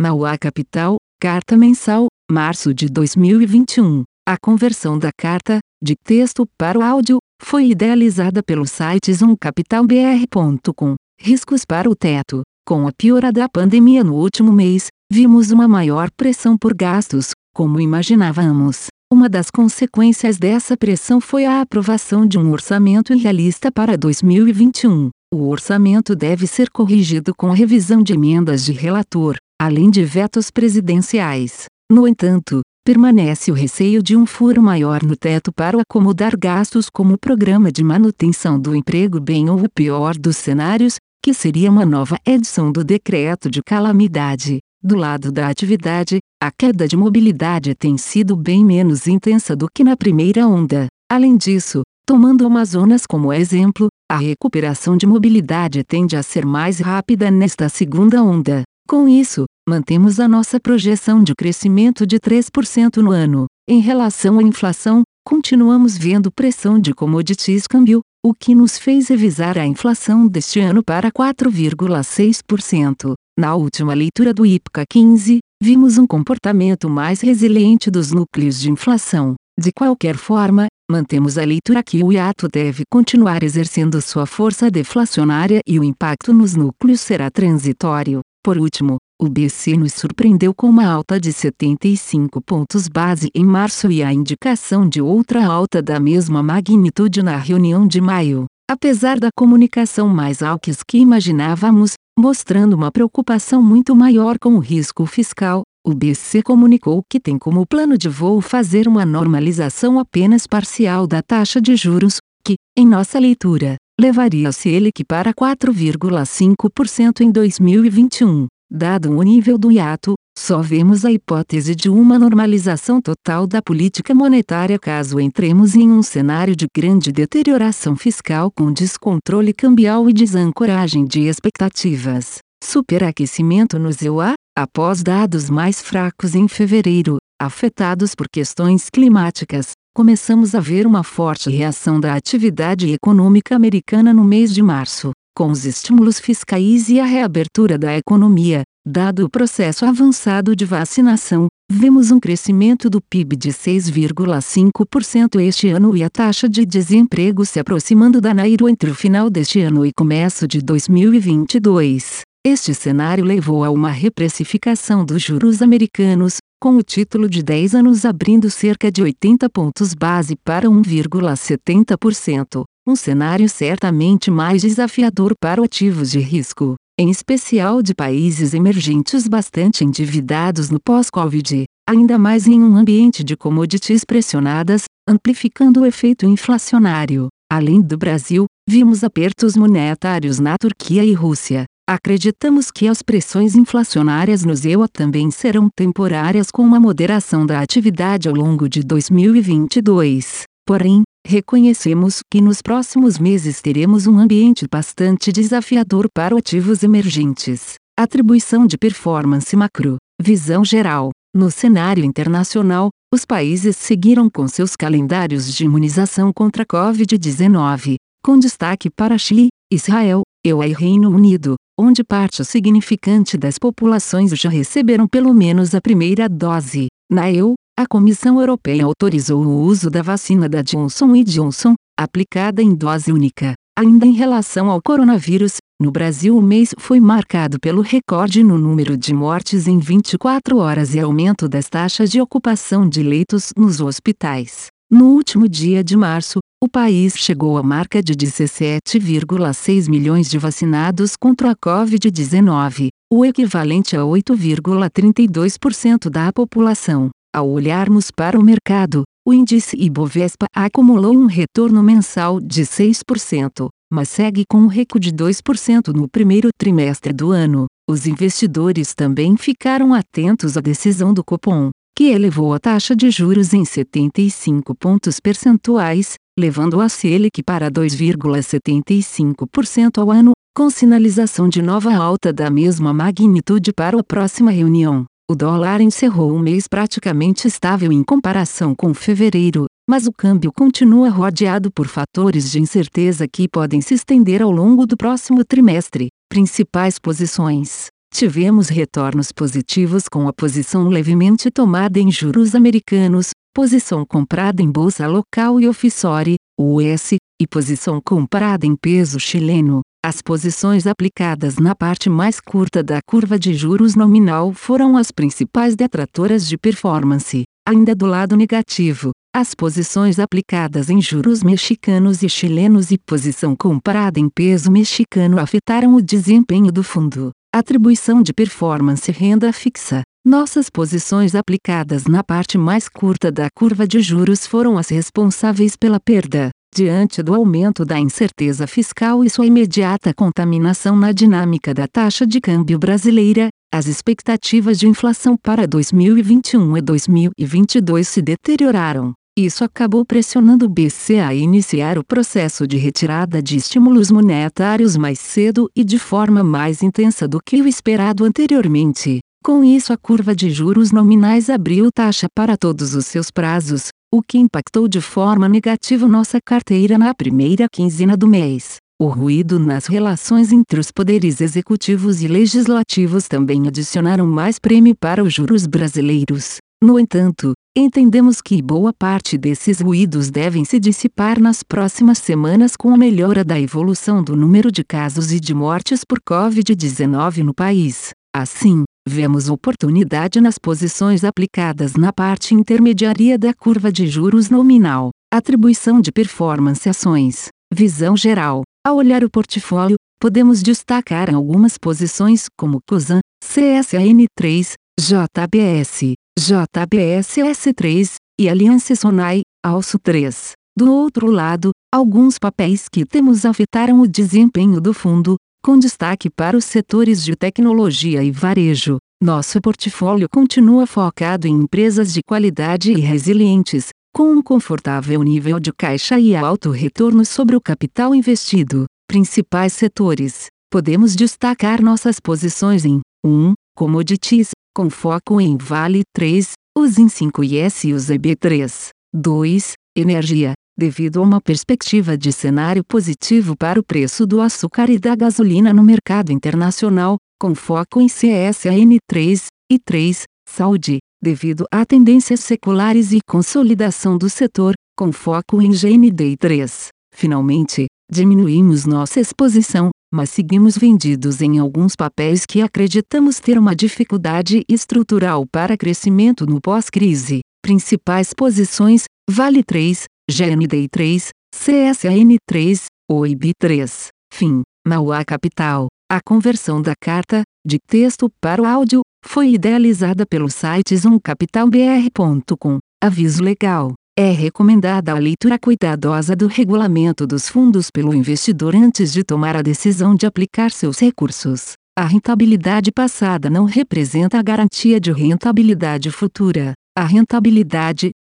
Mauá Capital, Carta Mensal, março de 2021. A conversão da carta, de texto para o áudio, foi idealizada pelo site zoomcapitalbr.com. Riscos para o teto. Com a piora da pandemia no último mês, vimos uma maior pressão por gastos, como imaginávamos. Uma das consequências dessa pressão foi a aprovação de um orçamento irrealista para 2021. O orçamento deve ser corrigido com revisão de emendas de relator, além de vetos presidenciais. No entanto, permanece o receio de um furo maior no teto para acomodar gastos como o programa de manutenção do emprego bem ou o pior dos cenários, que seria uma nova edição do decreto de calamidade. Do lado da atividade, a queda de mobilidade tem sido bem menos intensa do que na primeira onda. Além disso, tomando Amazonas como exemplo, a recuperação de mobilidade tende a ser mais rápida nesta segunda onda. Com isso, mantemos a nossa projeção de crescimento de 3% no ano. Em relação à inflação, continuamos vendo pressão de commodities câmbio, o que nos fez revisar a inflação deste ano para 4,6%. Na última leitura do IPCA 15, vimos um comportamento mais resiliente dos núcleos de inflação. De qualquer forma, mantemos a leitura que o hiato deve continuar exercendo sua força deflacionária e o impacto nos núcleos será transitório. Por último, o BC nos surpreendeu com uma alta de 75 pontos base em março e a indicação de outra alta da mesma magnitude na reunião de maio. Apesar da comunicação mais alques que imaginávamos, mostrando uma preocupação muito maior com o risco fiscal, o BC comunicou que tem como plano de voo fazer uma normalização apenas parcial da taxa de juros, que, em nossa leitura, levaria a Selic para 4,5% em 2021. Dado o nível do hiato, só vemos a hipótese de uma normalização total da política monetária caso entremos em um cenário de grande deterioração fiscal com descontrole cambial e desancoragem de expectativas. Superaquecimento no ZEUA, após dados mais fracos em fevereiro, afetados por questões climáticas, começamos a ver uma forte reação da atividade econômica americana no mês de março com os estímulos fiscais e a reabertura da economia, dado o processo avançado de vacinação, vemos um crescimento do PIB de 6,5% este ano e a taxa de desemprego se aproximando da Nairo entre o final deste ano e começo de 2022. Este cenário levou a uma reprecificação dos juros americanos, com o título de 10 anos abrindo cerca de 80 pontos base para 1,70%, um cenário certamente mais desafiador para ativos de risco, em especial de países emergentes bastante endividados no pós-Covid, ainda mais em um ambiente de commodities pressionadas, amplificando o efeito inflacionário. Além do Brasil, vimos apertos monetários na Turquia e Rússia, Acreditamos que as pressões inflacionárias no EUA também serão temporárias com uma moderação da atividade ao longo de 2022. Porém, reconhecemos que nos próximos meses teremos um ambiente bastante desafiador para ativos emergentes. Atribuição de performance macro. Visão geral. No cenário internacional, os países seguiram com seus calendários de imunização contra a Covid-19, com destaque para Chile, Israel, EU e Reino Unido, onde parte significante das populações já receberam pelo menos a primeira dose. Na EU, a Comissão Europeia autorizou o uso da vacina da Johnson Johnson, aplicada em dose única. Ainda em relação ao coronavírus, no Brasil o mês foi marcado pelo recorde no número de mortes em 24 horas e aumento das taxas de ocupação de leitos nos hospitais. No último dia de março, o país chegou à marca de 17,6 milhões de vacinados contra a Covid-19, o equivalente a 8,32% da população. Ao olharmos para o mercado, o índice Ibovespa acumulou um retorno mensal de 6%, mas segue com um recuo de 2% no primeiro trimestre do ano. Os investidores também ficaram atentos à decisão do Copom, que elevou a taxa de juros em 75 pontos percentuais, levando a Selic para 2,75% ao ano, com sinalização de nova alta da mesma magnitude para a próxima reunião. O dólar encerrou o mês praticamente estável em comparação com fevereiro, mas o câmbio continua rodeado por fatores de incerteza que podem se estender ao longo do próximo trimestre. Principais posições: tivemos retornos positivos com a posição levemente tomada em juros americanos, posição comprada em bolsa local e offshore, US, e posição comprada em peso chileno. As posições aplicadas na parte mais curta da curva de juros nominal foram as principais detratoras de performance. Ainda do lado negativo, as posições aplicadas em juros mexicanos e chilenos e posição comprada em peso mexicano afetaram o desempenho do fundo. Atribuição de performance renda fixa. Nossas posições aplicadas na parte mais curta da curva de juros foram as responsáveis pela perda. Diante do aumento da incerteza fiscal e sua imediata contaminação na dinâmica da taxa de câmbio brasileira, as expectativas de inflação para 2021 e 2022 se deterioraram. Isso acabou pressionando o BC a iniciar o processo de retirada de estímulos monetários mais cedo e de forma mais intensa do que o esperado anteriormente. Com isso, a curva de juros nominais abriu taxa para todos os seus prazos, o que impactou de forma negativa nossa carteira na primeira quinzena do mês. O ruído nas relações entre os poderes executivos e legislativos também adicionaram mais prêmio para os juros brasileiros. No entanto, entendemos que boa parte desses ruídos devem se dissipar nas próximas semanas com a melhora da evolução do número de casos e de mortes por Covid-19 no país. Assim, vemos oportunidade nas posições aplicadas na parte intermediária da curva de juros nominal, atribuição de performance ações, visão geral. Ao olhar o portfólio, podemos destacar algumas posições como COSAN, CSAN3, JBS, JBSS3 e Aliança Sonai, Alço 3. Do outro lado, alguns papéis que temos afetaram o desempenho do fundo, com destaque para os setores de tecnologia e varejo. Nosso portfólio continua focado em empresas de qualidade e resilientes, com um confortável nível de caixa e alto retorno sobre o capital investido. Principais setores: podemos destacar nossas posições em 1. Commodities, com foco em Vale 3, USIN 5 e SUZB 3. 2. Energia, devido a uma perspectiva de cenário positivo para o preço do açúcar e da gasolina no mercado internacional, com foco em CSAN3, e 3. Saúde, devido a tendências seculares e consolidação do setor, com foco em GND 3. Finalmente, diminuímos nossa exposição, mas seguimos vendidos em alguns papéis que acreditamos ter uma dificuldade estrutural para crescimento no pós-crise. Principais posições: Vale 3, GND 3, CSAN 3, OIB 3. Fim. Mauá Capital. A conversão da carta, de texto para o áudio, foi idealizada pelo site zoomcapitalbr.com. Aviso legal. É recomendada a leitura cuidadosa do regulamento dos fundos pelo investidor antes de tomar a decisão de aplicar seus recursos. A rentabilidade passada não representa a garantia de rentabilidade futura. A rentabilidade,